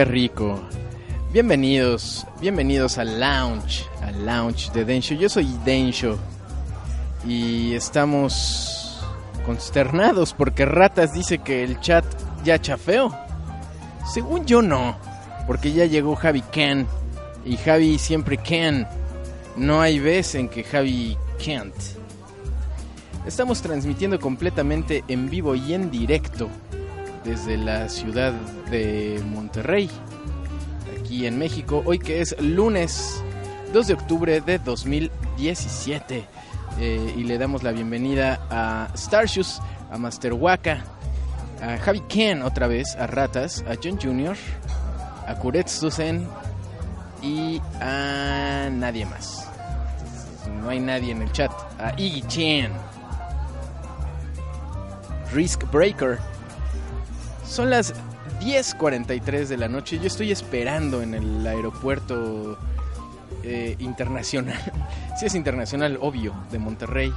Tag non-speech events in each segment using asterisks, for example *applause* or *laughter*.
Qué rico. Bienvenidos, bienvenidos al lounge, al lounge de Densho. Yo soy Densho y estamos consternados porque Ratas dice que el chat ya chafeó. Según yo no, porque ya llegó Javi Ken y Javi siempre can. No hay vez en que Javi can't. Estamos transmitiendo completamente en vivo y en directo desde la ciudad de Monterrey, aquí en México, hoy que es lunes 2 de octubre de 2017. Eh, y le damos la bienvenida a Starshoes, a Master Waka, a Javi Ken otra vez, a Ratas, a John Jr., a Kuretsusen y a nadie más. No hay nadie en el chat. A Iggy Chen. Risk Breaker. Son las 10.43 de la noche. Yo estoy esperando en el aeropuerto eh, internacional. *laughs* sí es internacional, obvio, de Monterrey.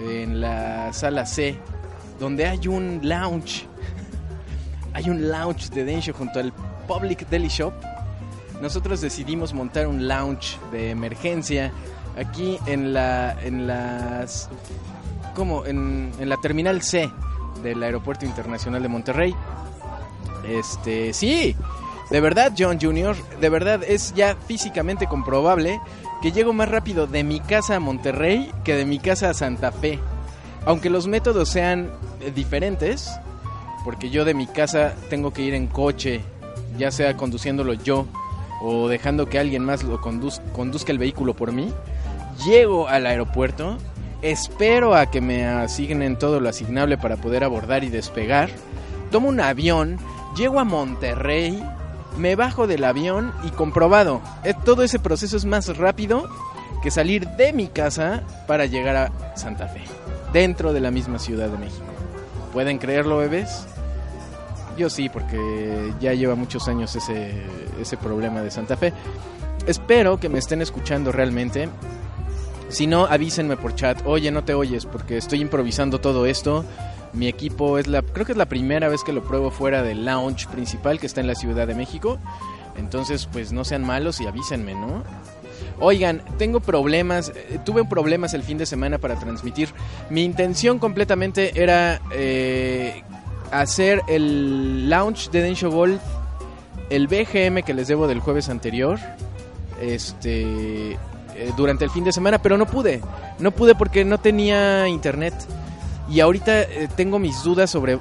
En la sala C, donde hay un lounge. *laughs* hay un lounge de Densho junto al Public Deli Shop. Nosotros decidimos montar un lounge de emergencia aquí en la en las como en, en la terminal C del Aeropuerto Internacional de Monterrey. Este, sí, de verdad, John Jr., de verdad es ya físicamente comprobable que llego más rápido de mi casa a Monterrey que de mi casa a Santa Fe. Aunque los métodos sean eh, diferentes, porque yo de mi casa tengo que ir en coche, ya sea conduciéndolo yo o dejando que alguien más lo conduz conduzca el vehículo por mí, llego al aeropuerto, espero a que me asignen todo lo asignable para poder abordar y despegar, tomo un avión, llego a Monterrey, me bajo del avión y comprobado, eh, todo ese proceso es más rápido que salir de mi casa para llegar a Santa Fe, dentro de la misma Ciudad de México. ¿Pueden creerlo, bebés? Yo sí, porque ya lleva muchos años ese, ese problema de Santa Fe. Espero que me estén escuchando realmente. Si no, avísenme por chat. Oye, no te oyes porque estoy improvisando todo esto. Mi equipo es la, creo que es la primera vez que lo pruebo fuera del lounge principal que está en la Ciudad de México. Entonces, pues no sean malos y avísenme, ¿no? Oigan, tengo problemas, eh, tuve problemas el fin de semana para transmitir. Mi intención completamente era eh, hacer el launch de Densho Golf, el BGM que les debo del jueves anterior, este, eh, durante el fin de semana, pero no pude. No pude porque no tenía internet. Y ahorita eh, tengo mis dudas sobre eh,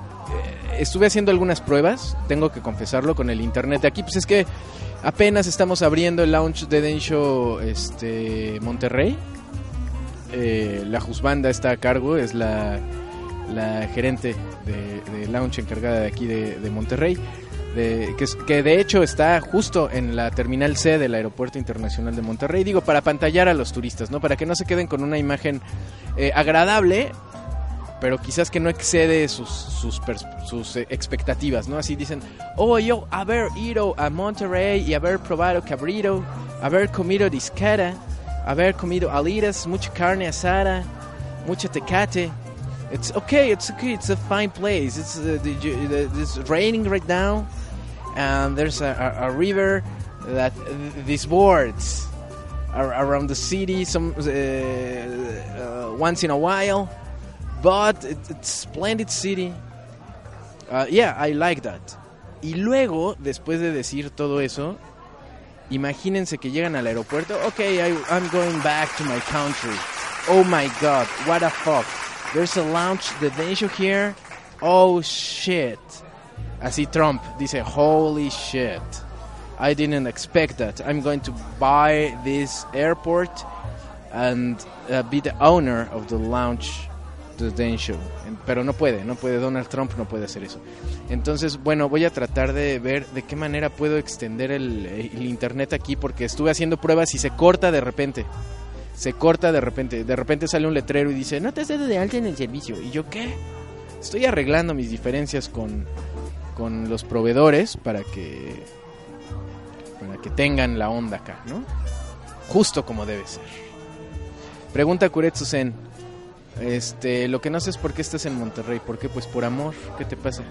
estuve haciendo algunas pruebas, tengo que confesarlo, con el internet de aquí. Pues es que apenas estamos abriendo el launch de Densho este, Monterrey. La Juzbanda está a cargo, es la, la gerente de, launch encargada de aquí de Monterrey. De, que, que de hecho está justo en la terminal C del Aeropuerto Internacional de Monterrey. Digo, para pantallar a los turistas, ¿no? Para que no se queden con una imagen eh, agradable, pero quizás que no excede sus, sus, sus eh, expectativas, ¿no? Así dicen, oh, yo haber ido a Monterrey y haber probado cabrito, haber comido discara, haber comido alitas, mucha carne asada, mucha tecate. It's okay, it's okay, it's a fine place. It's, uh, it's raining right now, and there's a, a, a river that these boards are around the city some uh, uh, once in a while but it, it's splendid city. Uh, yeah I like that. Y luego después de decir todo eso imagínense que llegan al aeropuerto. Okay I, I'm going back to my country. Oh my god what a fuck. There's a lounge the nation here. Oh shit así Trump dice holy shit I didn't expect that. I'm going to buy this airport and uh, be the owner of the lounge the Dane Show. Pero no puede, no puede. Donald Trump no puede hacer eso. Entonces, bueno, voy a tratar de ver de qué manera puedo extender el, el internet aquí porque estuve haciendo pruebas y se corta de repente. Se corta de repente. De repente sale un letrero y dice, no te has dado de alta en el servicio. ¿Y yo qué? Estoy arreglando mis diferencias con, con los proveedores para que para que tengan la onda acá, ¿no? Justo como debe ser. Pregunta Kuretsu-sen. Este, lo que no sé es por qué estás en Monterrey. ¿Por qué? Pues por amor. ¿Qué te pasa?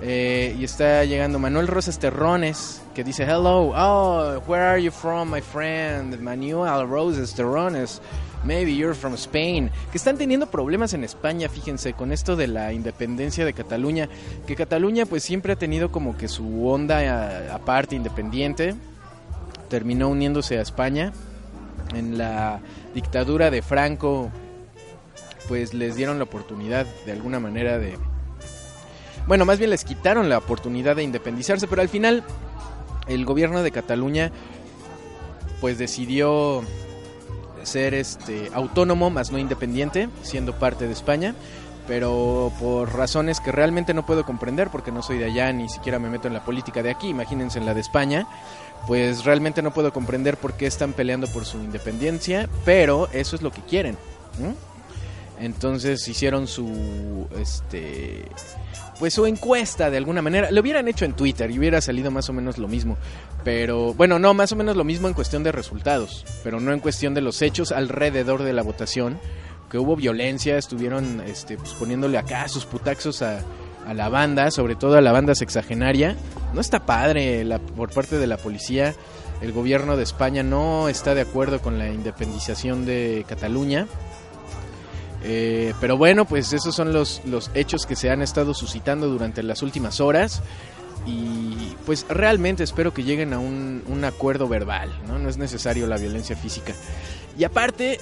Eh, y está llegando Manuel Rosas Terrones, que dice, Hello, oh, where are you from, my friend? Manuel Rosas Terrones. Maybe you're from Spain. Que están teniendo problemas en España, fíjense, con esto de la independencia de Cataluña. Que Cataluña pues siempre ha tenido como que su onda eh, aparte, independiente. Terminó uniéndose a España. En la dictadura de Franco pues les dieron la oportunidad de alguna manera de... Bueno, más bien les quitaron la oportunidad de independizarse, pero al final el gobierno de Cataluña pues decidió ser este autónomo más no independiente, siendo parte de España, pero por razones que realmente no puedo comprender porque no soy de allá ni siquiera me meto en la política de aquí, imagínense en la de España, pues realmente no puedo comprender por qué están peleando por su independencia, pero eso es lo que quieren. Entonces hicieron su este pues su encuesta de alguna manera. Lo hubieran hecho en Twitter y hubiera salido más o menos lo mismo. Pero bueno, no, más o menos lo mismo en cuestión de resultados, pero no en cuestión de los hechos alrededor de la votación. Que hubo violencia, estuvieron este, pues, poniéndole acá sus putaxos a, la banda, sobre todo a la banda sexagenaria. No está padre la, por parte de la policía. El gobierno de España no está de acuerdo con la independización de Cataluña. Eh, pero bueno, pues esos son los, los hechos que se han estado suscitando durante las últimas horas. Y pues realmente espero que lleguen a un, un acuerdo verbal, ¿no? No es necesario la violencia física. Y aparte,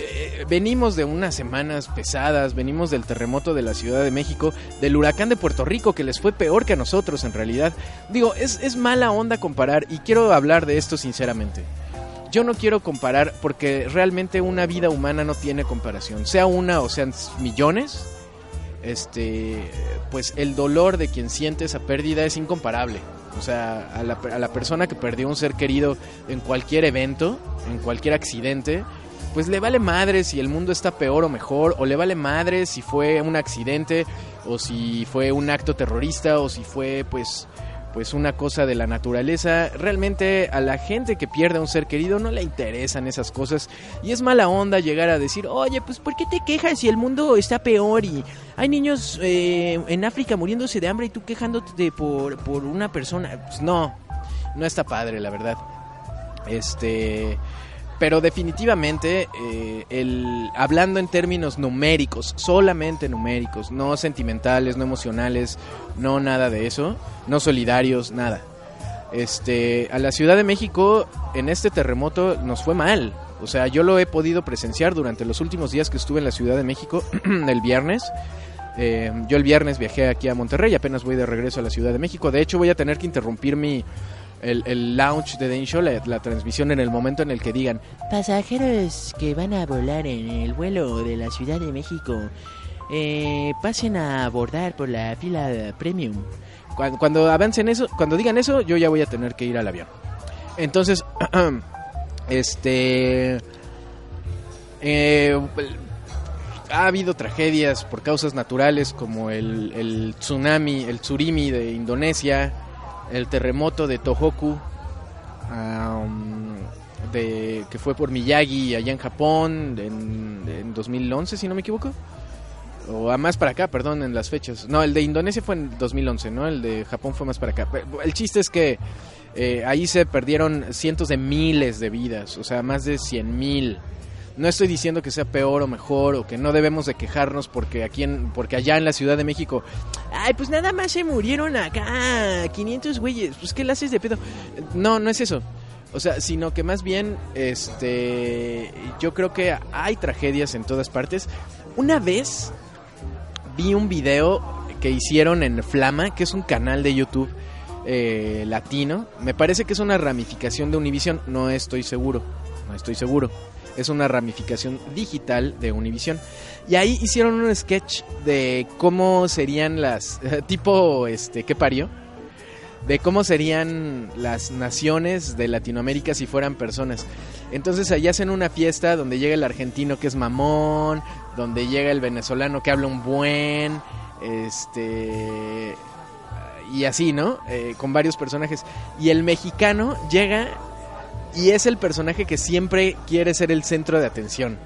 eh, venimos de unas semanas pesadas, venimos del terremoto de la Ciudad de México, del huracán de Puerto Rico, que les fue peor que a nosotros en realidad. Digo, es, es mala onda comparar y quiero hablar de esto sinceramente. Yo no quiero comparar porque realmente una vida humana no tiene comparación, sea una o sean millones. Este, pues el dolor de quien siente esa pérdida es incomparable. O sea, a la, a la persona que perdió un ser querido en cualquier evento, en cualquier accidente, pues le vale madre si el mundo está peor o mejor, o le vale madre si fue un accidente, o si fue un acto terrorista, o si fue pues pues una cosa de la naturaleza. Realmente a la gente que pierde a un ser querido no le interesan esas cosas y es mala onda llegar a decir, oye, pues ¿por qué te quejas si el mundo está peor y hay niños eh, en África muriéndose de hambre y tú quejándote por, por una persona? Pues no, no está padre, la verdad. Este... Pero definitivamente, eh, el, hablando en términos numéricos, solamente numéricos, no sentimentales, no emocionales, no nada de eso, no solidarios, nada. Este, a la Ciudad de México en este terremoto nos fue mal. O sea, yo lo he podido presenciar durante los últimos días que estuve en la Ciudad de México, *clears throat* el viernes. Eh, yo el viernes viajé aquí a Monterrey, apenas voy de regreso a la Ciudad de México. De hecho, voy a tener que interrumpir mi el, el launch de Dane la transmisión en el momento en el que digan Pasajeros que van a volar en el vuelo de la Ciudad de México, eh, pasen a abordar por la fila premium. cuando, cuando avancen eso, cuando digan eso, yo ya voy a tener que ir al avión. Entonces, *clears throat* este eh, ha habido tragedias por causas naturales como el, el tsunami, el tsurimi de Indonesia, el terremoto de Tohoku, um, de, que fue por Miyagi allá en Japón en, en 2011, si no me equivoco. O a más para acá, perdón, en las fechas. No, el de Indonesia fue en 2011, ¿no? El de Japón fue más para acá. El chiste es que eh, ahí se perdieron cientos de miles de vidas, o sea, más de 100 mil. No estoy diciendo que sea peor o mejor o que no debemos de quejarnos porque aquí en, porque allá en la Ciudad de México, Ay, pues nada más se murieron acá 500 güeyes. pues qué le haces de pedo. No, no es eso. O sea, sino que más bien, este, yo creo que hay tragedias en todas partes. Una vez vi un video que hicieron en Flama, que es un canal de YouTube eh, latino. Me parece que es una ramificación de Univision, no estoy seguro, no estoy seguro. Es una ramificación digital de Univision. Y ahí hicieron un sketch de cómo serían las, *laughs* tipo, este, ¿qué parió? de cómo serían las naciones de Latinoamérica si fueran personas. Entonces allá hacen una fiesta donde llega el argentino que es mamón, donde llega el venezolano que habla un buen, este y así, ¿no? Eh, con varios personajes. Y el mexicano llega y es el personaje que siempre quiere ser el centro de atención.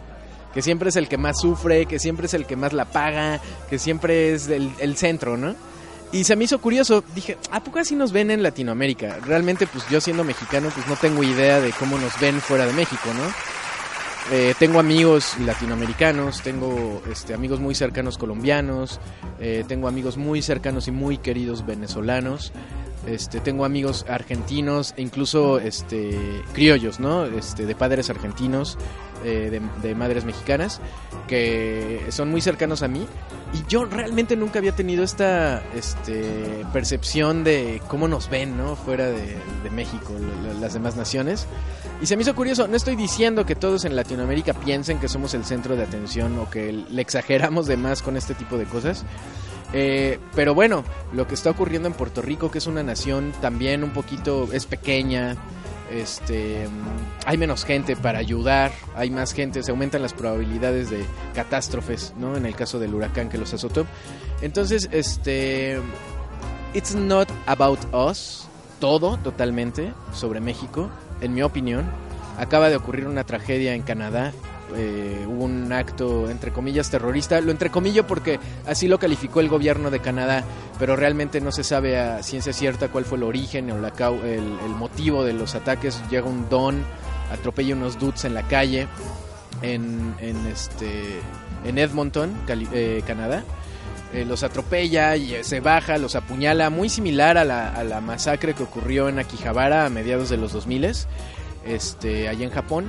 Que siempre es el que más sufre, que siempre es el que más la paga, que siempre es el, centro, ¿no? Y se me hizo curioso, dije, ¿a poco así nos ven en Latinoamérica? Realmente, pues yo siendo mexicano, pues no tengo idea de cómo nos ven fuera de México, ¿no? Eh, tengo amigos latinoamericanos, tengo este, amigos muy cercanos colombianos, eh, tengo amigos muy cercanos y muy queridos venezolanos, este, tengo amigos argentinos e incluso este, criollos, ¿no? Este, de padres argentinos, eh, de, madres mexicanas, que son muy cercanos a mí. Y yo realmente nunca había tenido esta este, percepción de cómo nos ven. Fuera de, de México, la- las demás naciones. Y se me hizo curioso, no estoy diciendo que todos en Latinoamérica piensen que somos el centro de atención o que le exageramos de más con este tipo de cosas. Eh, pero bueno, lo que está ocurriendo en Puerto Rico, que es una nación también un poquito, es pequeña, este, hay menos gente para ayudar, hay más gente, se aumentan las probabilidades de catástrofes, ¿no? En el caso del huracán que los azotó. Entonces, este, it's not about us, todo totalmente sobre México, en mi opinión. Acaba de ocurrir una tragedia en Canadá. Eh, hubo un acto entre comillas terrorista, lo entrecomillo porque así lo calificó el gobierno de Canadá, pero realmente no se sabe a ciencia cierta cuál fue el origen o la, el, el motivo de los ataques. Llega un don, atropella unos dudes en la calle en, en este en Edmonton, eh, Canadá. Eh, los atropella y eh, se baja, los apuñala, muy similar a la, a la masacre que ocurrió en Akihabara a mediados de los 2000 este, allá en Japón.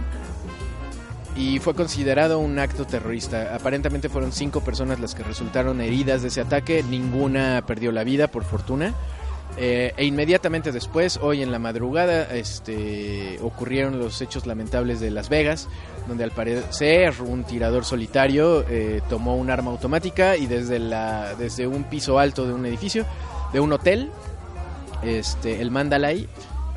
Y fue considerado un acto terrorista. Aparentemente fueron cinco personas las que resultaron heridas de ese ataque. Ninguna perdió la vida, por fortuna. Eh, e inmediatamente después, hoy en la madrugada, este, ocurrieron los hechos lamentables de Las Vegas, donde al parecer un tirador solitario eh, tomó un arma automática y desde, la, desde un piso alto de un edificio, de un hotel, este, el Mandalay,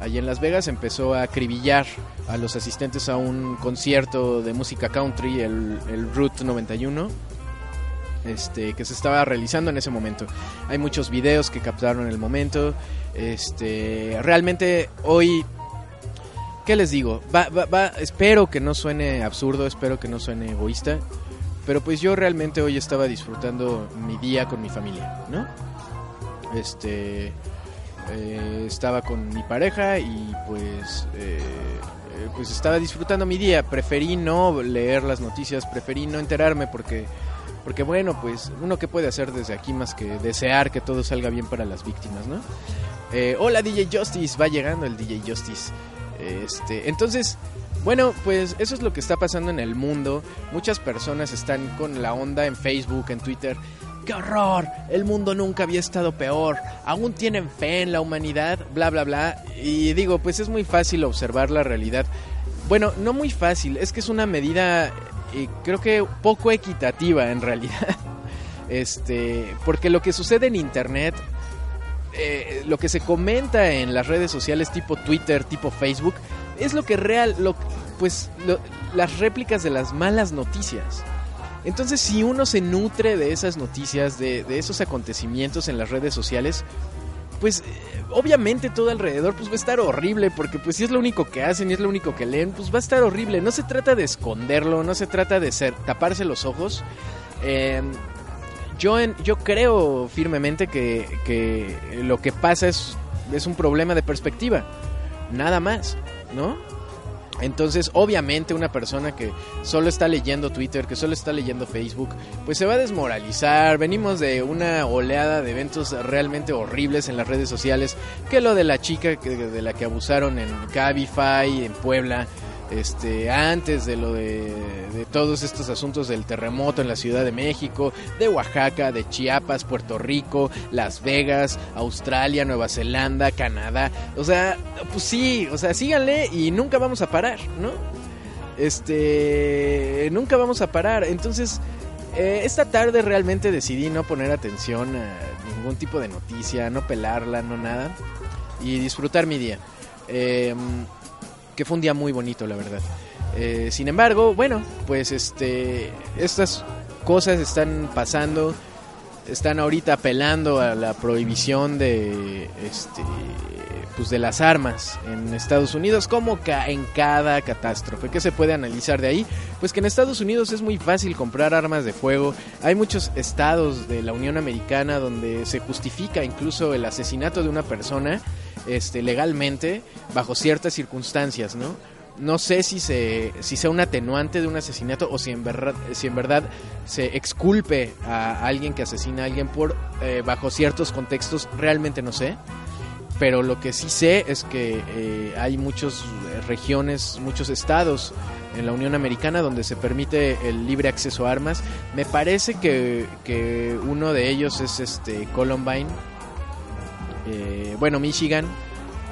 allá en Las Vegas, empezó a acribillar a los asistentes a un concierto de música country, el, el Route 91 este, que se estaba realizando en ese momento. Hay muchos videos que captaron el momento. Este, realmente hoy, ¿qué les digo? Va, va, va, espero que no suene absurdo, espero que no suene egoísta, pero pues yo realmente hoy estaba disfrutando mi día con mi familia, ¿no? Este, eh, estaba con mi pareja y pues, eh, eh, pues estaba disfrutando mi día. Preferí no leer las noticias, preferí no enterarme porque porque bueno, pues uno que puede hacer desde aquí más que desear que todo salga bien para las víctimas, ¿no? Eh, hola DJ Justice, va llegando el DJ Justice. Este, entonces, bueno, pues eso es lo que está pasando en el mundo. Muchas personas están con la onda en Facebook, en Twitter. ¡Qué horror! El mundo nunca había estado peor. Aún tienen fe en la humanidad, bla, bla, bla. Y digo, pues es muy fácil observar la realidad. Bueno, no muy fácil, es que es una medida, eh, creo que poco equitativa en realidad. *laughs* Este, porque lo que sucede en Internet eh, lo que se comenta en las redes sociales tipo Twitter, tipo Facebook, es lo que real, lo, pues las réplicas de las malas noticias. Entonces, si uno se nutre de esas noticias, de, esos acontecimientos en las redes sociales, pues eh, obviamente todo alrededor pues va a estar horrible, porque pues si es lo único que hacen y es lo único que leen, pues va a estar horrible. No se trata de esconderlo, no se trata de ser, taparse los ojos. Eh, yo, en- yo creo firmemente que, que lo que pasa es, es un problema de perspectiva. Nada más, ¿no? Entonces, obviamente, una persona que solo está leyendo Twitter, que solo está leyendo Facebook, pues se va a desmoralizar. Venimos de una oleada de eventos realmente horribles en las redes sociales, que lo de la chica que, de la que abusaron en Cabify, en Puebla, este, antes de lo de, todos estos asuntos del terremoto en la Ciudad de México, de Oaxaca, de Chiapas, Puerto Rico, Las Vegas, Australia, Nueva Zelanda, Canadá. O sea, pues sí, o sea, síganle y nunca vamos a parar, ¿no? Este, nunca vamos a parar. Entonces, eh, esta tarde realmente decidí no poner atención a ningún tipo de noticia, no pelarla, no nada, y disfrutar mi día. Eh, que fue un día muy bonito, la verdad. Eh, sin embargo, bueno, pues este, estas cosas están pasando, están ahorita apelando a la prohibición de, este, pues de las armas en Estados Unidos, como ca- en cada catástrofe. ¿Qué se puede analizar de ahí? Pues que en Estados Unidos es muy fácil comprar armas de fuego. Hay muchos estados de la Unión Americana donde se justifica incluso el asesinato de una persona este, legalmente bajo ciertas circunstancias, ¿no? No sé si, se, si sea un atenuante de un asesinato o si en verdad, si en verdad se exculpe a alguien que asesina a alguien por eh, bajo ciertos contextos, realmente no sé. Pero lo que sí sé es que eh, hay muchas regiones, muchos estados en la Unión Americana donde se permite el libre acceso a armas. Me parece que, que uno de ellos es este Columbine, eh, bueno, Michigan,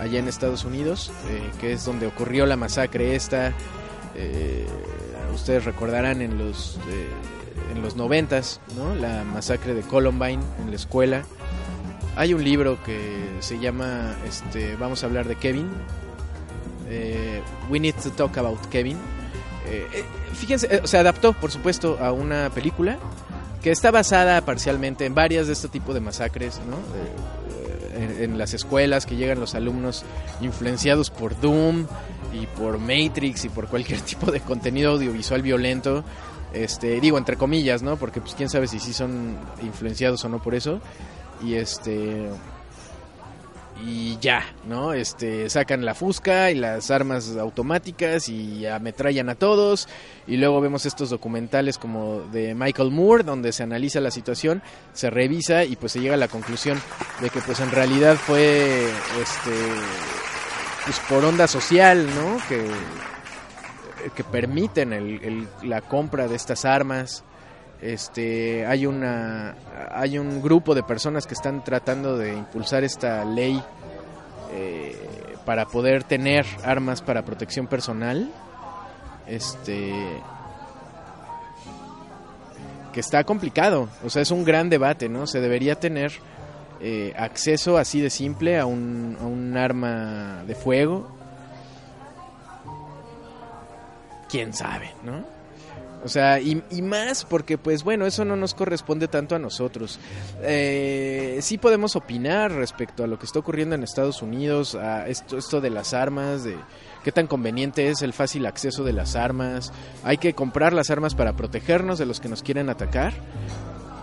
allá en Estados Unidos, eh, que es donde ocurrió la masacre esta. eh, ustedes recordarán en los en los noventas, ¿no? La masacre de Columbine en la escuela. Hay un libro que se llama, este, vamos a hablar de Kevin. We Need to Talk About Kevin. Fíjense, se adaptó, por supuesto, a una película que está basada parcialmente en varias de este tipo de masacres, ¿no? En, en las escuelas que llegan los alumnos influenciados por Doom y por Matrix y por cualquier *laughs* tipo de contenido audiovisual violento. Este, digo entre comillas, ¿no? Porque pues quién sabe si sí son influenciados o no por eso. Y este y ya, ¿no? Este, sacan la fusca y las armas automáticas y ametrallan a todos. Y luego vemos estos documentales como de Michael Moore, donde se analiza la situación, se revisa y pues se llega a la conclusión de que pues en realidad fue, este, pues por onda social, ¿no? Que, que permiten el- la compra de estas armas este hay una hay un grupo de personas que están tratando de impulsar esta ley eh, para poder tener armas para protección personal este que está complicado. O sea es un gran debate no se debería tener eh, acceso así de simple a un, a un arma de fuego. Quién sabe no o sea, y, y más porque, pues bueno, eso no nos corresponde tanto a nosotros. Eh, sí podemos opinar respecto a lo que está ocurriendo en Estados Unidos, a esto, esto de las armas, de qué tan conveniente es el fácil acceso de las armas. Hay que comprar las armas para protegernos de los que nos quieren atacar.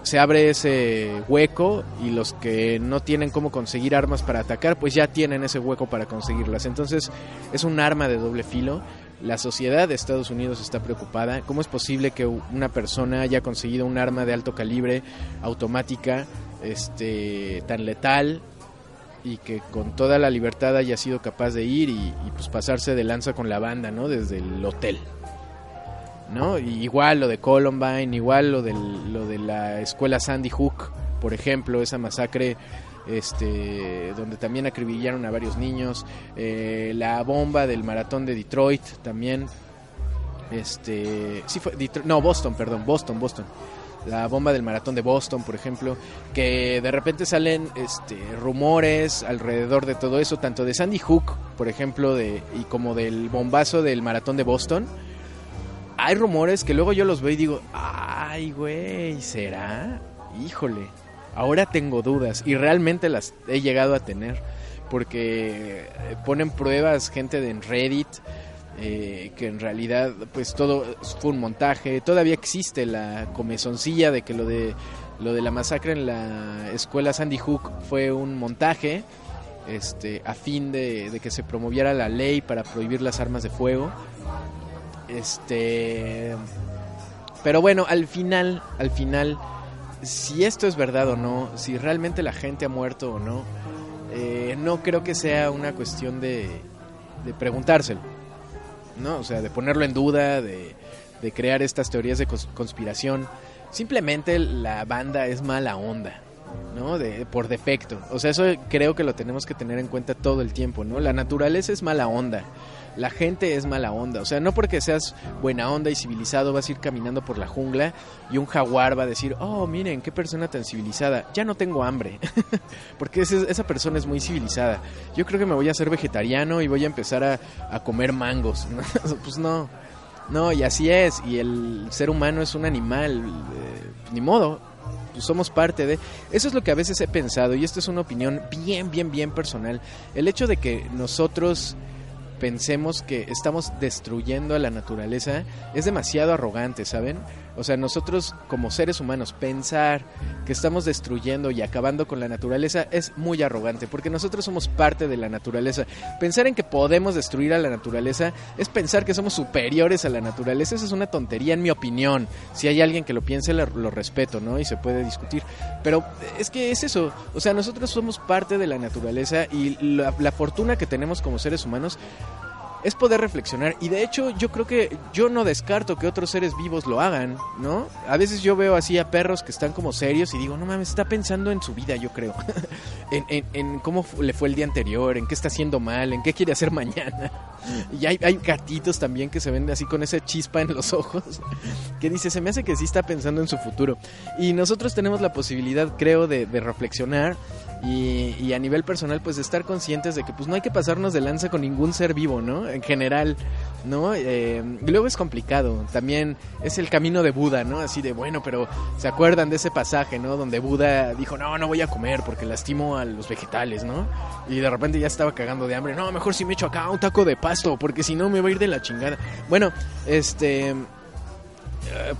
Se abre ese hueco y los que no tienen cómo conseguir armas para atacar, pues ya tienen ese hueco para conseguirlas. Entonces es un arma de doble filo la sociedad de Estados Unidos está preocupada. ¿Cómo es posible que una persona haya conseguido un arma de alto calibre, automática, este, tan letal y que con toda la libertad haya sido capaz de ir y, y, pues pasarse de lanza con la banda, ¿no? Desde el hotel. ¿no? Y igual lo de Columbine, igual lo, del, lo de la escuela Sandy Hook, por ejemplo, esa masacre este donde también acribillaron a varios niños eh, la bomba del maratón de Detroit también este fue no Boston perdón Boston Boston. La bomba del maratón de Boston por ejemplo que de repente salen este rumores alrededor de todo eso tanto de Sandy Hook por ejemplo de y como del bombazo del maratón de Boston. Hay rumores que luego yo los veo y digo ay güey será híjole ahora tengo dudas y realmente las he llegado a tener porque ponen pruebas gente de en Reddit eh, que en realidad pues todo fue un montaje. Todavía existe la comezoncilla de que lo de lo de la masacre en la escuela Sandy Hook fue un montaje este a fin de, de que se promoviera la ley para prohibir las armas de fuego. Este pero bueno al final al final si esto es verdad o no, si realmente la gente ha muerto o no, eh, no creo que sea una cuestión de, de preguntárselo, ¿no? O sea, de ponerlo en duda, de, de crear estas teorías de cons- conspiración. Simplemente la banda es mala onda, ¿no? De, por defecto. O sea, eso creo que lo tenemos que tener en cuenta todo el tiempo, ¿no? La naturaleza es mala onda. La gente es mala onda. O sea, no porque seas buena onda y civilizado vas a ir caminando por la jungla y un jaguar va a decir, oh, miren, qué persona tan civilizada. Ya no tengo hambre. *laughs* porque esa persona es muy civilizada. Yo creo que me voy a hacer vegetariano y voy a empezar a, a comer mangos. *laughs* pues no. No, y así es. Y el ser humano es un animal. eh, ni modo. Somos parte de... Eso es lo que a veces he pensado. Y esto es una opinión bien, bien, bien personal. El hecho de que nosotros pensemos que estamos destruyendo a la naturaleza es demasiado arrogante, ¿saben? O sea, nosotros como seres humanos pensar que estamos destruyendo y acabando con la naturaleza es muy arrogante, porque nosotros somos parte de la naturaleza. Pensar en que podemos destruir a la naturaleza es pensar que somos superiores a la naturaleza. Esa es una tontería en mi opinión. Si hay alguien que lo piense, lo, respeto, ¿no? Y se puede discutir. Pero es que es eso. O sea, nosotros somos parte de la naturaleza y la fortuna que tenemos como seres humanos es poder reflexionar y de hecho yo creo que yo no descarto que otros seres vivos lo hagan, ¿no? A veces yo veo así a perros que están como serios y digo, no mames, está pensando en su vida, yo creo, *laughs* en, en, en cómo le fue el día anterior, en qué está haciendo mal, en qué quiere hacer *laughs* mañana. *laughs* Y hay, hay gatitos también que se ven así con esa chispa en los ojos, *laughs* que dice, se me hace que sí está pensando en su futuro. Y nosotros tenemos la posibilidad, creo, de, reflexionar y, a nivel personal, pues de estar conscientes de que pues no hay que pasarnos de lanza con ningún ser vivo, ¿no? En general, ¿no? Eh, luego es complicado. También es el camino de Buda, ¿no? Así de, bueno, pero ¿se acuerdan de ese pasaje, ¿no? Donde Buda dijo, no, no voy a comer porque lastimo a los vegetales, ¿no? Y de repente ya estaba cagando de hambre. No, mejor si me echo acá un taco de pasto porque si no me va a ir de la chingada. Bueno, este... eh,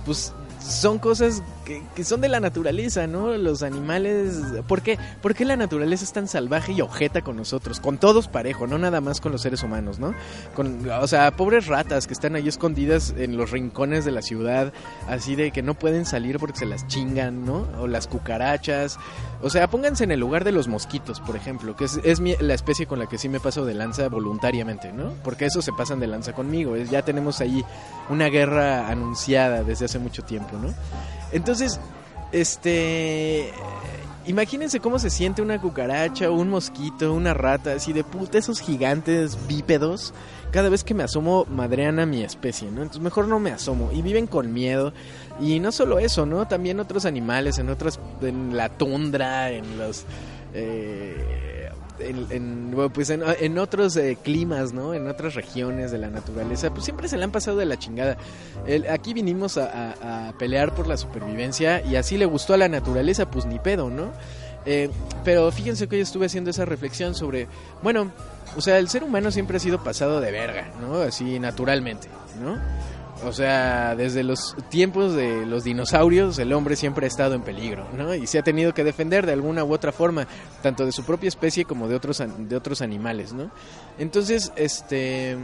pues son cosas que, son de la naturaleza, ¿no? Los animales... ¿Por qué? ¿Por qué la naturaleza es tan salvaje y objeta con nosotros? Con todos parejo, no nada más con los seres humanos, ¿no? Con, o sea, pobres ratas que están ahí escondidas en los rincones de la ciudad, así de que no pueden salir porque se las chingan, ¿no? O las cucarachas. O sea, pónganse en el lugar de los mosquitos, por ejemplo, que es, mi- la especie con la que sí me paso de lanza voluntariamente, ¿no? Porque esos se pasan de lanza conmigo. ya tenemos ahí una guerra anunciada desde hace mucho tiempo, ¿no? Entonces, este... Imagínense cómo se siente una cucaracha, un mosquito, una rata, así de puta, esos gigantes bípedos. Cada vez que me asomo, madrean a mi especie, ¿no? Entonces mejor no me asomo. Y viven con miedo. Y no solo eso, ¿no? También otros animales, en otras, en la tundra, en los... eh, en, en, bueno, pues en, otros eh, climas, ¿no? En otras regiones de la naturaleza, pues siempre se le han pasado de la chingada. El- aquí vinimos a, pelear por la supervivencia y así le gustó a la naturaleza, pues ni pedo, ¿no? Eh, pero fíjense que hoy estuve haciendo esa reflexión sobre, bueno, o sea, el ser humano siempre ha sido pasado de verga, ¿no? Así naturalmente, ¿no? O sea, desde los tiempos de los dinosaurios, el hombre siempre ha estado en peligro, ¿no? Y se ha tenido que defender de alguna u otra forma, tanto de su propia especie como de otros, de otros animales, ¿no? Entonces, este.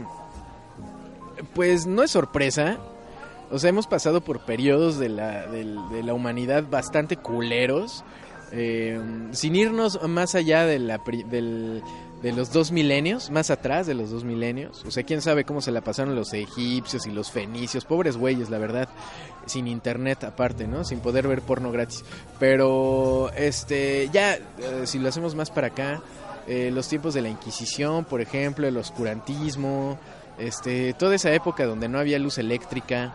Pues no es sorpresa. O sea, hemos pasado por periodos de la, del- de la humanidad bastante culeros. Eh, sin irnos más allá de, la, del- de los dos milenios, más atrás de los dos milenios. O sea, quién sabe cómo se la pasaron los egipcios y los fenicios. Pobres güeyes, la verdad. Sin internet aparte, ¿no? Sin poder ver porno gratis. Pero, este, ya, eh, si lo hacemos más para acá, eh, los tiempos de la Inquisición, por ejemplo, el oscurantismo, este, toda esa época donde no había luz eléctrica.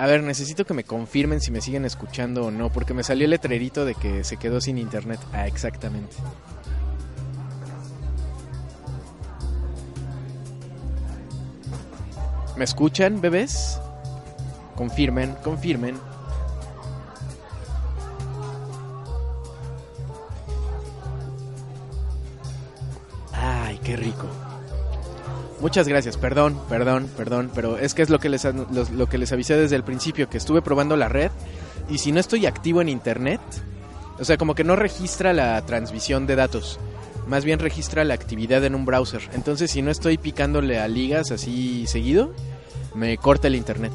A ver, necesito que me confirmen si me siguen escuchando o no, porque me salió el letrerito de que se quedó sin internet. Ah, exactamente. ¿Me escuchan, bebés? Confirmen, confirmen. Muchas gracias, perdón, perdón, perdón, pero es que es lo que les lo que les avisé desde el principio que estuve probando la red y si no estoy activo en internet, o sea, como que no registra la transmisión de datos, más bien registra la actividad en un browser. Entonces, si no estoy picándole a ligas así seguido, me corta el internet.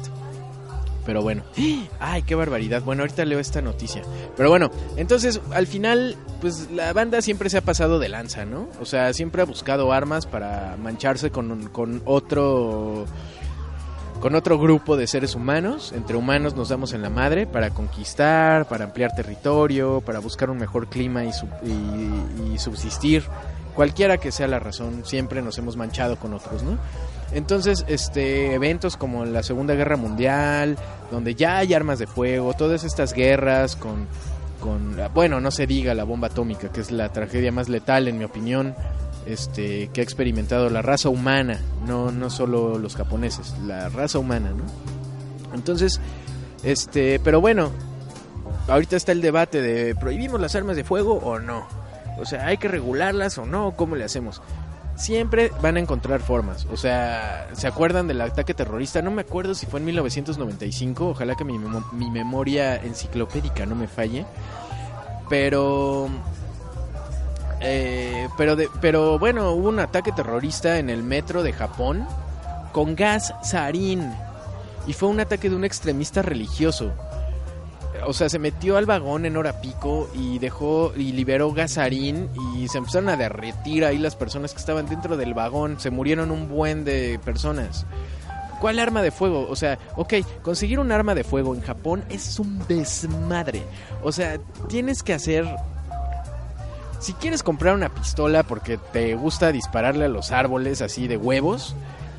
Pero bueno, *gasps* ay, qué barbaridad. Bueno, ahorita leo esta noticia. Pero bueno, entonces al final, pues la banda siempre se ha pasado de lanza, ¿no? O sea, siempre ha buscado armas para mancharse con, con otro con otro grupo de seres humanos. Entre humanos nos damos en la madre para conquistar, para ampliar territorio, para buscar un mejor clima y, y subsistir. Cualquiera que sea la razón, siempre nos hemos manchado con otros, ¿no? Entonces, este, eventos como la Segunda Guerra Mundial, donde ya hay armas de fuego, todas estas guerras con, con, bueno, no se diga la bomba atómica, que es la tragedia más letal, en mi opinión, este, que ha experimentado la raza humana, no, no solo los japoneses, la raza humana, ¿no? Entonces, este, pero bueno, ahorita está el debate de prohibimos las armas de fuego o no. O sea, hay que regularlas o no, ¿cómo le hacemos? Siempre van a encontrar formas. O sea, ¿se acuerdan del ataque terrorista? No me acuerdo si fue en 1995. Ojalá que mi, mi memoria enciclopédica no me falle. Pero eh, pero, de- pero bueno, hubo un ataque terrorista en el metro de Japón con gas sarín. Y fue un ataque de un extremista religioso. O sea, se metió al vagón en hora pico y dejó y liberó gasarín y se empezaron a derretir ahí las personas que estaban dentro del vagón. Se murieron un buen de personas. ¿Cuál arma de fuego? O sea, ok, conseguir un arma de fuego en Japón es un desmadre. O sea, tienes que hacer si quieres comprar una pistola porque te gusta dispararle a los árboles así de huevos,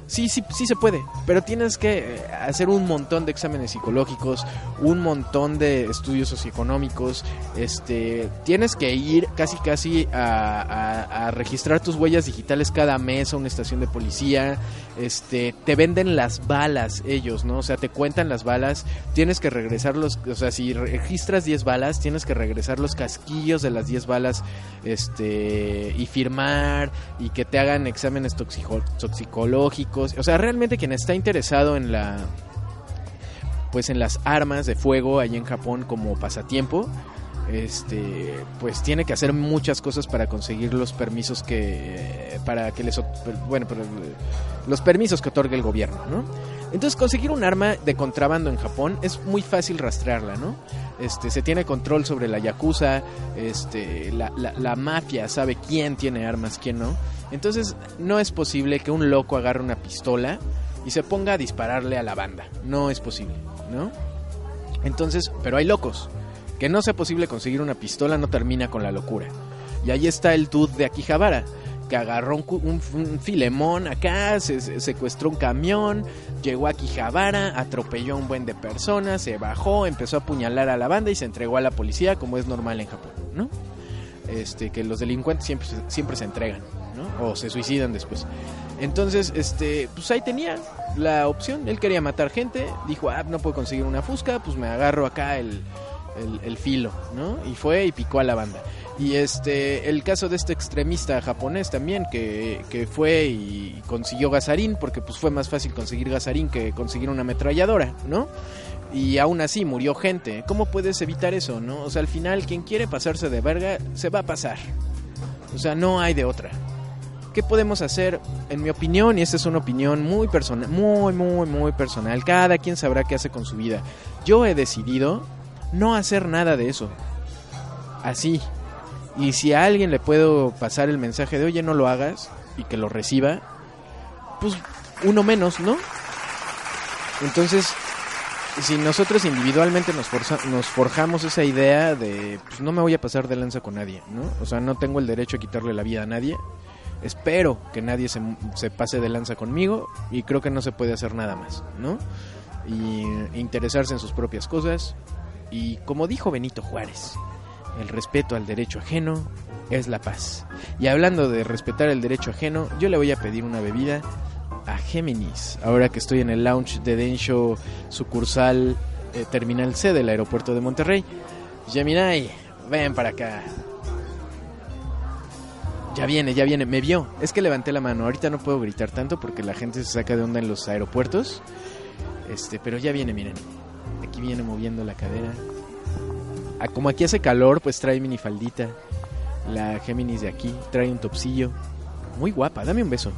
sí, sí, sí se puede. Pero tienes que eh, hacer un montón de exámenes psicológicos, un montón de estudios socioeconómicos. Este, tienes que ir casi casi a, a- a registrar tus huellas digitales cada mes a una estación de policía. Este, te venden las balas ellos, ¿no? O sea, te cuentan las balas. Tienes que regresar los, o sea, si registras 10 balas, tienes que regresar los casquillos de las 10 balas este y firmar y que te hagan exámenes toxico- toxicológicos o sea realmente quien está interesado en la pues en las armas de fuego ahí en Japón como pasatiempo este pues tiene que hacer muchas cosas para conseguir los permisos que para que les ot- bueno eh, los permisos que otorga el gobierno no entonces conseguir un arma de contrabando en Japón es muy fácil rastrearla no este se tiene control sobre la yakuza este la, la, la mafia sabe quién tiene armas quién no. Entonces no es posible que un loco agarre una pistola y se ponga a dispararle a la banda. No es posible no entonces pero hay locos que no sea posible conseguir una pistola no termina con la locura. Y ahí está el dude de Akihabara, que agarró un, filemón acá, se, se- secuestró un camión, llegó a Akihabara, atropelló a un buen de personas, se bajó, empezó a apuñalar a la banda y se entregó a la policía, como es normal en Japón, ¿no? Este, que los delincuentes siempre, siempre se entregan, ¿no? O se suicidan después. Entonces, este, pues ahí tenía la opción. Él quería matar gente, dijo, ah, no puedo conseguir una fusca, pues me agarro acá el, el, filo, ¿no? Y fue y picó a la banda. Y este, el caso de este extremista japonés también, que, que fue y consiguió gasarín, porque pues fue más fácil conseguir gasarín que conseguir una ametralladora, ¿no? Y aún así murió gente. ¿Cómo puedes evitar eso, no? O sea, al final, quien quiere pasarse de verga, se va a pasar. O sea, no hay de otra. ¿Qué podemos hacer? En mi opinión, y esta es una opinión muy personal, muy, muy, muy personal, cada quien sabrá qué hace con su vida. Yo he decidido no hacer nada de eso. Así. Y si a alguien le puedo pasar el mensaje de, oye, no lo hagas, y que lo reciba, pues uno menos, ¿no? Entonces, si nosotros individualmente nos, forza- nos forjamos esa idea de, pues no me voy a pasar de lanza con nadie, ¿no? O sea, no tengo el derecho a quitarle la vida a nadie. Espero que nadie se, se pase de lanza conmigo y creo que no se puede hacer nada más, ¿no? Y interesarse en sus propias cosas. Y como dijo Benito Juárez, el respeto al derecho ajeno es la paz. Y hablando de respetar el derecho ajeno, yo le voy a pedir una bebida a Géminis, ahora que estoy en el lounge de Densho sucursal eh, Terminal C del aeropuerto de Monterrey. Gemini, ven para acá. Ya viene, ya viene, me vio. Es que levanté la mano. Ahorita no puedo gritar tanto porque la gente se saca de onda en los aeropuertos. Este, pero ya viene, miren. Viene moviendo la cadera. Ah, como aquí hace calor, pues trae minifaldita. La Géminis de aquí trae un topsillo. Muy guapa, dame un beso.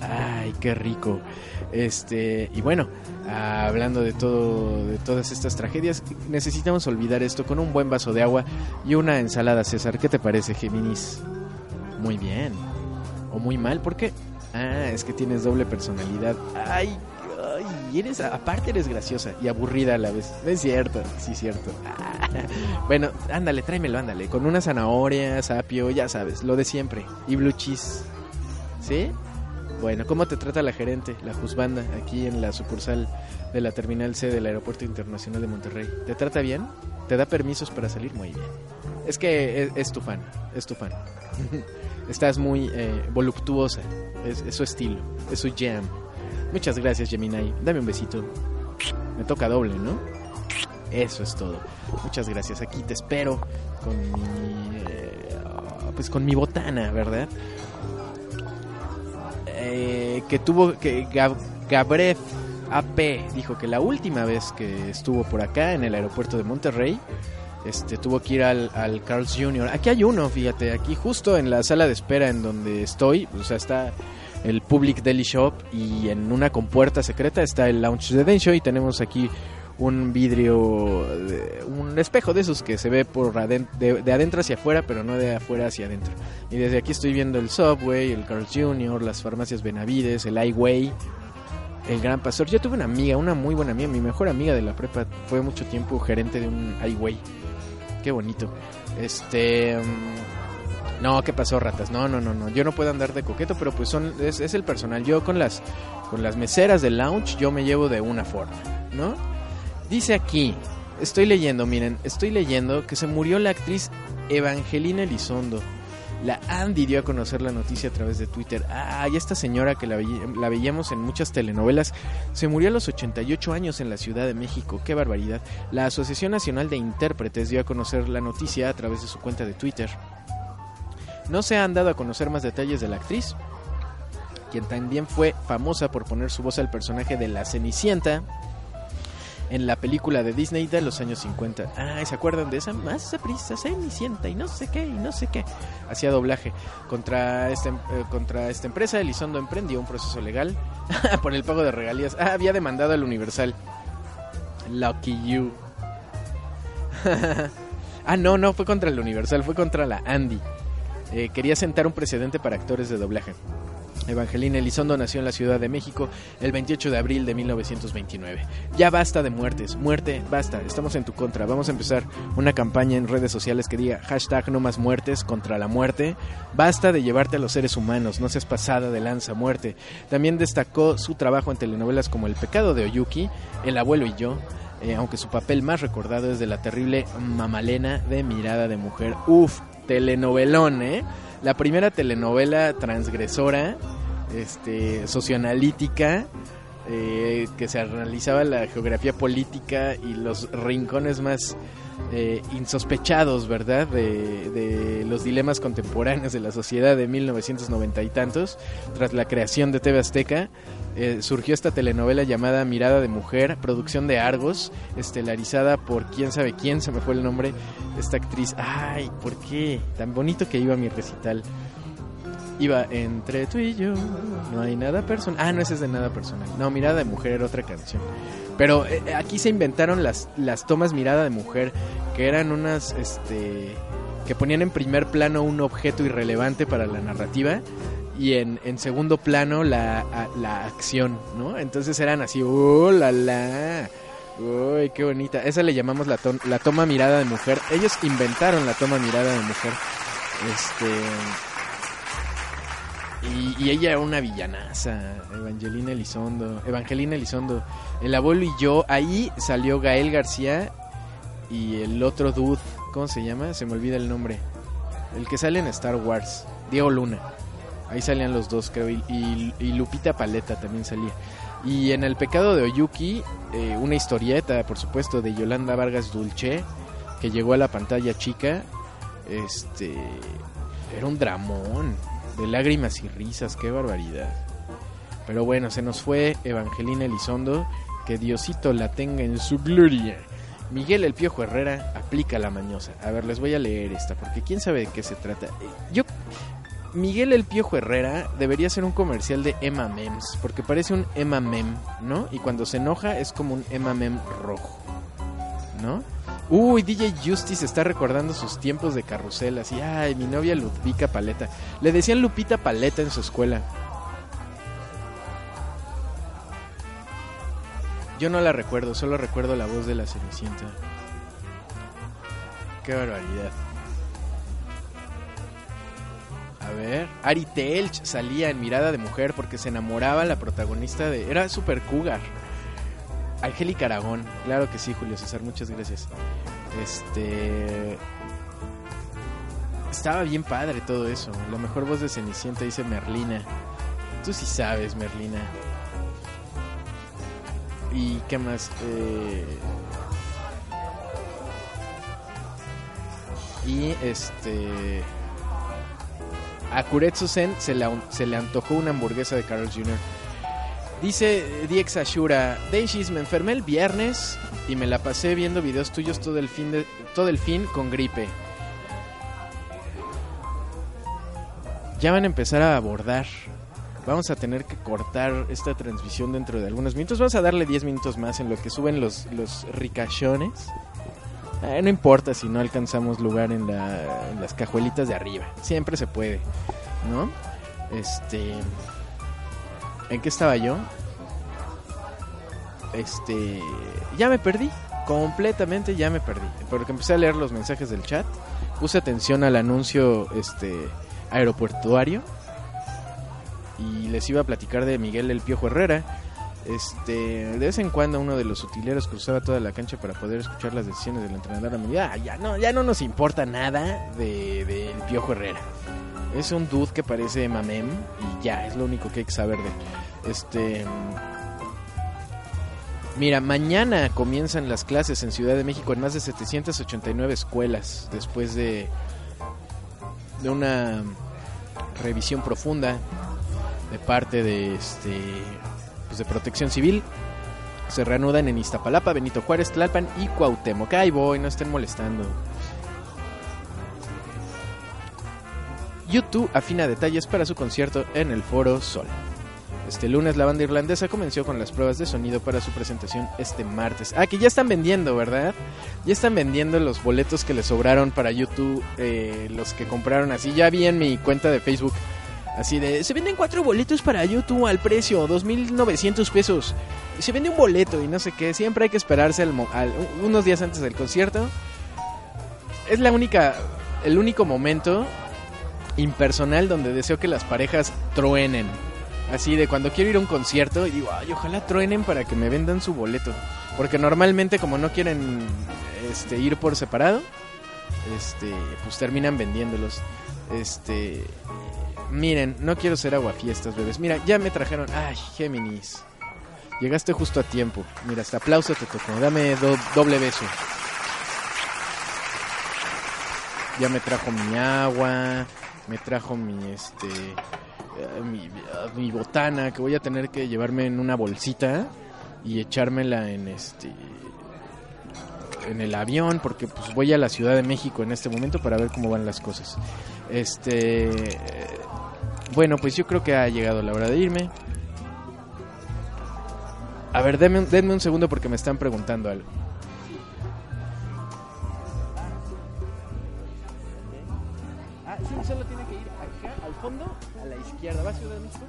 Ay, qué rico. Este, y bueno, hablando de todo de todas estas tragedias, necesitamos olvidar esto con un buen vaso de agua y una ensalada César. ¿Qué te parece, Géminis? Muy bien. O muy mal, ¿por qué? Ah, es que tienes doble personalidad. Ay, ay, eres aparte eres graciosa y aburrida a la vez. Es cierto, sí cierto. *laughs* Bueno, ándale, tráemelo, ándale, con una zanahoria, sapio, ya sabes, lo de siempre y blue cheese. ¿Sí? Bueno, ¿cómo te trata la gerente, la juzbanda, aquí en la sucursal de la Terminal C del Aeropuerto Internacional de Monterrey? ¿Te trata bien? ¿Te da permisos para salir? Muy bien. Es que es, tu fan, es tu fan. *laughs* Estás muy eh, voluptuosa, es su estilo, es su jam. Muchas gracias, Gemini. Dame un besito. Me toca doble, ¿no? Eso es todo. Muchas gracias. Aquí te espero con mi... eh, pues con mi botana, ¿verdad? eh, que tuvo que Gab- Gabrev AP dijo que la última vez que estuvo por acá en el aeropuerto de Monterrey este tuvo que ir al, al Carl's Jr. Aquí hay uno, fíjate, aquí justo en la sala de espera en donde estoy, o sea, está el Public Deli Shop y en una compuerta secreta está el Lounge de Densho y tenemos aquí un vidrio, un espejo de esos que se ve por aden- de, de adentro hacia afuera, pero no de afuera hacia adentro. Y desde aquí estoy viendo el Subway, el Carl's Jr., las farmacias Benavides, el Highway, el Gran Pastor. Yo tuve una amiga, una muy buena amiga, mi mejor amiga de la prepa, fue mucho tiempo gerente de un Highway. Qué bonito. Este... mm, No, ¿qué pasó, ratas? No, no, no, no. Yo no puedo andar de coqueto, pero pues son es, es el personal. Yo con las con las meseras del lounge yo me llevo de una forma, ¿no? Dice aquí, estoy leyendo, miren, estoy leyendo que se murió la actriz Evangelina Elizondo. La Andy dio a conocer la noticia a través de Twitter. Ah, y esta señora que la, la veíamos en muchas telenovelas se murió a los 88 años en la Ciudad de México. ¡Qué barbaridad! La Asociación Nacional de Intérpretes dio a conocer la noticia a través de su cuenta de Twitter. No se han dado a conocer más detalles de la actriz, quien también fue famosa por poner su voz al personaje de la Cenicienta en la película de Disney de los años 50. Ah, ¿se acuerdan de esa? Más prisa, Cenicienta y no sé qué, y no sé qué. Hacía doblaje. Contra, este, eh, contra esta empresa, Elizondo emprendió un proceso legal *laughs* por el pago de regalías. Ah, había demandado al Universal. Lucky you. *laughs* ah, no, no fue contra el Universal, fue contra la Andy. Eh, quería sentar un precedente para actores de doblaje. Evangelina Elizondo nació en la Ciudad de México el 28 de abril de 1929. Ya basta de muertes, muerte, basta, estamos en tu contra. Vamos a empezar una campaña en redes sociales que diga hashtag no más muertes contra la muerte. Basta de llevarte a los seres humanos, no seas pasada de lanza muerte. También destacó su trabajo en telenovelas como El pecado de Oyuki, El abuelo y yo, eh, aunque su papel más recordado es de la terrible Mamalena de Mirada de Mujer. Uf, telenovelón, ¿eh? La primera telenovela transgresora, este, socioanalítica, eh, que se analizaba la geografía política y los rincones más eh, insospechados, ¿verdad? De, de los dilemas contemporáneos de la sociedad de 1990 y tantos, tras la creación de TV Azteca. Eh, surgió esta telenovela llamada Mirada de Mujer, producción de Argos, estelarizada por quién sabe quién, se me fue el nombre, esta actriz. Ay, ¿por qué? Tan bonito que iba mi recital. Iba entre tú y yo, no hay nada personal. Ah, no, ese es de nada personal. No, Mirada de Mujer era otra canción. Pero eh, aquí se inventaron las, las tomas Mirada de Mujer, que eran unas, este, que ponían en primer plano un objeto irrelevante para la narrativa y en, en segundo plano la, la acción, ¿no? Entonces eran así, ¡oh, la, la! ¡Uy, qué bonita! Esa le llamamos la, la toma mirada de mujer. Ellos inventaron la toma mirada de mujer. Este... Y, y ella era una villanaza, Evangelina Elizondo. Evangelina Elizondo. El abuelo y yo, ahí salió Gael García y el otro dude, ¿cómo se llama? Se me olvida el nombre. El que sale en Star Wars, Diego Luna. Ahí salían los dos, creo. Y, Lupita Paleta también salía. Y en El pecado de Oyuki, eh, una historieta, por supuesto, de Yolanda Vargas Dulce, que llegó a la pantalla chica. Este. Era un dramón. De lágrimas y risas, qué barbaridad. Pero bueno, se nos fue Evangelina Elizondo. Que Diosito la tenga en su gloria. Miguel El Piojo Herrera aplica la mañosa. A ver, les voy a leer esta, porque quién sabe de qué se trata. Yo Miguel El Piojo Herrera debería ser un comercial de Emma Mems, porque parece un Emma Mem, ¿no? Y cuando se enoja es como un Emma Mem rojo, ¿no? Uy, DJ Justice está recordando sus tiempos de carrusel, así, ay, mi novia Ludvika Paleta. Le decían Lupita Paleta en su escuela. Yo no la recuerdo, solo recuerdo la voz de la Cenicienta. Qué barbaridad. A ver, Ari Telch salía en Mirada de Mujer porque se enamoraba la protagonista de... Era super cougar. Angélica Aragón, claro que sí, Julio César, muchas gracias. Este... Estaba bien padre todo eso. La mejor voz de Cenicienta dice Merlina. Tú sí sabes, Merlina. ¿Y qué más? Eh... Y este... A Kuretsu-sen se le, se le antojó una hamburguesa de Carl Jr. Dice Diex Ashura, Deishis, me enfermé el viernes y me la pasé viendo videos tuyos todo el fin, de, todo el fin con gripe. Ya van a empezar a abordar. Vamos a tener que cortar esta transmisión dentro de algunos minutos. Vamos a darle 10 minutos más en lo que suben los, los ricachones. Eh, no importa si no alcanzamos lugar en, la- en las cajuelitas de arriba. Siempre se puede, ¿no? Este. ¿En qué estaba yo? Este. Ya me perdí. Completamente ya me perdí. Porque empecé a leer los mensajes del chat. Puse atención al anuncio este aeroportuario. Y les iba a platicar de Miguel El Piojo Herrera. Este, de vez en cuando uno de los utileros cruzaba toda la cancha para poder escuchar las decisiones del entrenador. Ya, ya no, ya no nos importa nada de, de El Piojo Herrera. Es un dude que parece mamem y ya, es lo único que hay que saber de. Este. Mira, mañana comienzan las clases en Ciudad de México en más de 789 escuelas después de de una revisión profunda de parte de este de Protección Civil. Se reanudan en Iztapalapa, Benito Juárez, Tlalpan y Cuauhtémoc. Ahí voy, no estén molestando. YouTube afina detalles para su concierto en el Foro Sol. Este lunes la banda irlandesa comenzó con las pruebas de sonido para su presentación este martes. Ah, que ya están vendiendo, ¿verdad? Ya están vendiendo los boletos que les sobraron para YouTube, eh, los que compraron así. Ya vi en mi cuenta de Facebook, así de, se venden cuatro boletos para YouTube al precio, 2.900 pesos. Se vende un boleto y no sé qué. Siempre hay que esperarse al al- unos días antes del concierto. Es la única, el único momento impersonal donde deseo que las parejas truenen. Así de cuando quiero ir a un concierto y digo, ay, ojalá truenen para que me vendan su boleto. Porque normalmente como no quieren este, ir por separado, este, pues terminan vendiéndolos. Este, miren, no quiero ser aguafiestas, bebés. Mira, ya me trajeron, ay, Géminis. Llegaste justo a tiempo. Mira, hasta aplauso te tocó. Dame do- doble beso. Ya me trajo mi agua, me trajo mi este eh, mi, mi botana que voy a tener que llevarme en una bolsita y echármela en este en el avión porque pues voy a la Ciudad de México en este momento para ver cómo van las cosas. Este Bueno, pues yo creo que ha llegado la hora de irme. A ver, denme, un- denme un segundo porque me están preguntando algo. Ah, sí, solo tiene que ir acá, al fondo, a la izquierda. ¿Va a Ciudad de México?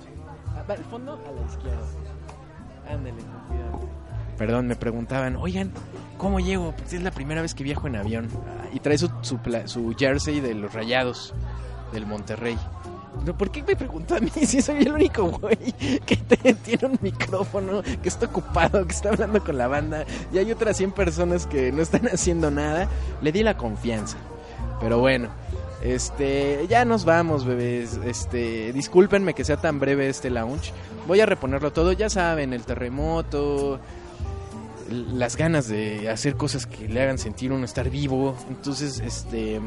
Ah, va al fondo, a la izquierda. Ándale, cuidado. Perdón, me preguntaban, oigan, ¿cómo llego? Pues es la primera vez que viajo en avión. Ah, Y trae su, su, su jersey de los rayados del Monterrey. ¿Por qué me preguntó a mí si soy el único güey que tiene un micrófono, que está ocupado, que está hablando con la banda y hay otras 100 personas que no están *laughs* haciendo nada? Le di la confianza. Pero bueno, este, ya nos vamos, bebés. Este, discúlpenme que sea tan breve este lounge. Voy a reponerlo todo, ya saben, el terremoto, las ganas de hacer cosas que le hagan sentir uno estar vivo. Entonces, este,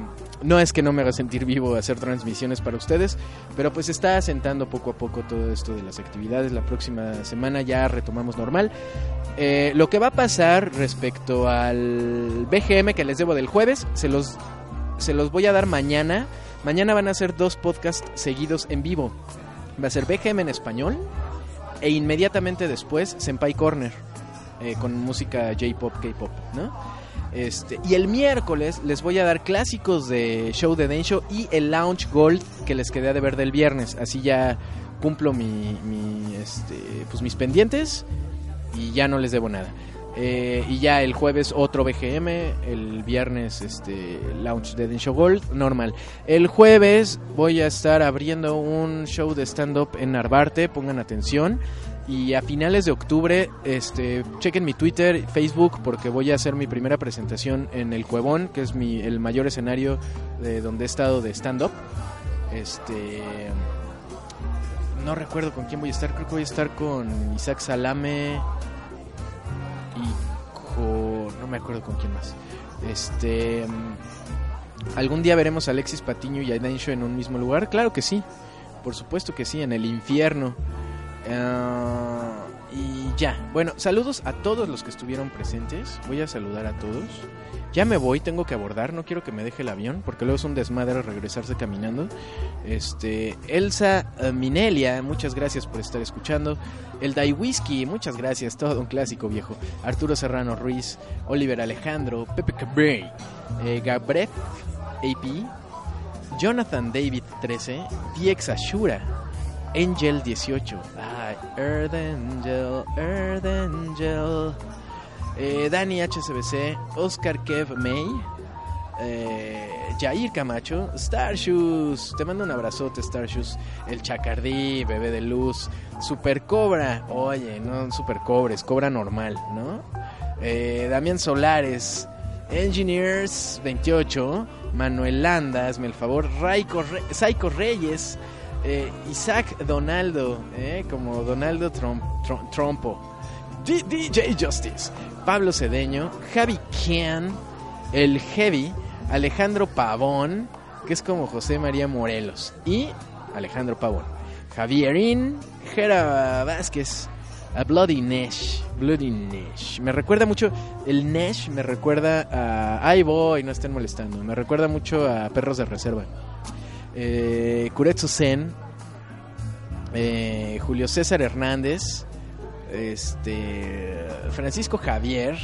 no es que no me haga sentir vivo hacer transmisiones para ustedes, pero pues está asentando poco a poco todo esto de las actividades. La próxima semana ya retomamos normal. Eh, lo que va a pasar respecto al BGM que les debo del jueves, se los, se los voy a dar mañana. Mañana van a ser dos podcasts seguidos en vivo. Va a ser BGM en español e inmediatamente después Senpai Corner eh, con música J-pop, K-pop, ¿no? Este, y el miércoles les voy a dar clásicos de Show de Densho y el Lounge Gold que les quedé de ver del viernes. Así ya cumplo mi, este, pues mis pendientes y ya no les debo nada. Eh, y ya el jueves otro BGM, el viernes este Lounge de Densho Gold, normal. El jueves voy a estar abriendo un show de stand-up en Narvarte, pongan atención. Y a finales de octubre, este, chequen mi Twitter, Facebook, porque voy a hacer mi primera presentación en el Cuevón, que es mi, el mayor escenario de donde he estado de stand-up. Este, no recuerdo con quién voy a estar, creo que voy a estar con Isaac Salame y con, no me acuerdo con quién más. Este, algún día veremos a Alexis Patiño y a en un mismo lugar, claro que sí, por supuesto que sí, en el infierno. Ah, y ya, bueno, saludos a todos los que estuvieron presentes. Voy a saludar a todos. Ya me voy, tengo que abordar, no quiero que me deje el avión, porque luego es un desmadre regresarse caminando. Este, Elsa eh, Minelia, muchas gracias por estar escuchando. El Dai Whisky, muchas gracias, todo un clásico viejo. Arturo Serrano Ruiz, Oliver Alejandro, Pepe Cabré, eh, AP, Jonathan David 13, DX Ashura, Angel 18, ay, Earth Angel, Earth Angel, eh, Dani HSBC, Oscar Kev May, eh, Jair Camacho, Starshoes, te mando un abrazote Starshoes, el Chacardí, Bebé de Luz, Super Cobra, oye, no Super Cobres, Cobra normal, ¿no? Eh, Damián Solares, Engineers 28, Manuel Landa, hazme el favor, Raico Reyes, eh, Isaac Donaldo, eh, como Donaldo Trom- Trompo, D- DJ Justice, Pablo Cedeño, Javi Kian, el Heavy, Alejandro Pavón, que es como José María Morelos, y Alejandro Pavón, Javierín, Jera Vázquez, a Bloody Nash, Bloody Nash. Me recuerda mucho, el Nash me recuerda a... Ay voy, no estén molestando, me recuerda mucho a Perros de Reserva. Eh, Kuretsu Sen, eh, Julio César Hernández, este Francisco Javier,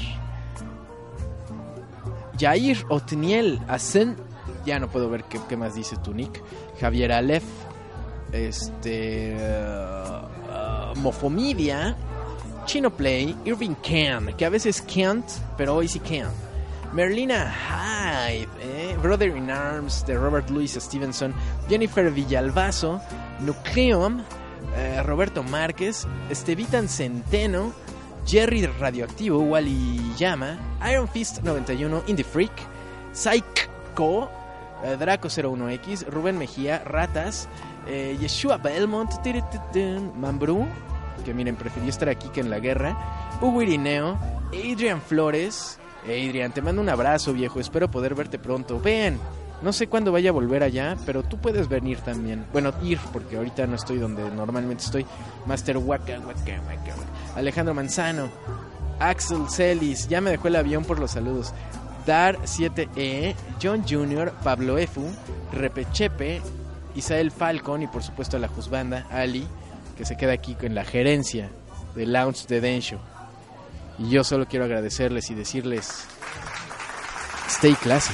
Jair Otniel Asen, ya no puedo ver qué, más dice tu nick, Javier Aleph, este uh, Mofomidia, Chino Play, Irving Can, que a veces can't, pero hoy sí can. Merlina Hyde, eh, Brother in Arms de Robert Louis Stevenson, Jennifer Villalbazo, Nucleum, eh, Roberto Márquez, Estevitan Centeno, Jerry Radioactivo, Wally Llama, Iron Fist 91, Indie Freak, Psycho, eh, Draco 01X, Rubén Mejía, Ratas, eh, Yeshua Belmont, Mambrú, que miren, prefirió estar aquí que en la guerra, Hugo Irineo, Adrian Flores, Adrian, te mando un abrazo viejo, espero poder verte pronto, ven, no sé cuándo vaya a volver allá, pero tú puedes venir también. Bueno, ir, porque ahorita no estoy donde normalmente estoy. Master Waka, Waka, Waka. Alejandro Manzano. Axel Celis. Ya me dejó el avión por los saludos. Dar 7E. John Jr. Pablo Efu. Repechepe. Isael Falcon y por supuesto a la Juzbanda, Ali, que se queda aquí en la gerencia del Lounge de Densho. Y yo solo quiero agradecerles y decirles, stay classy.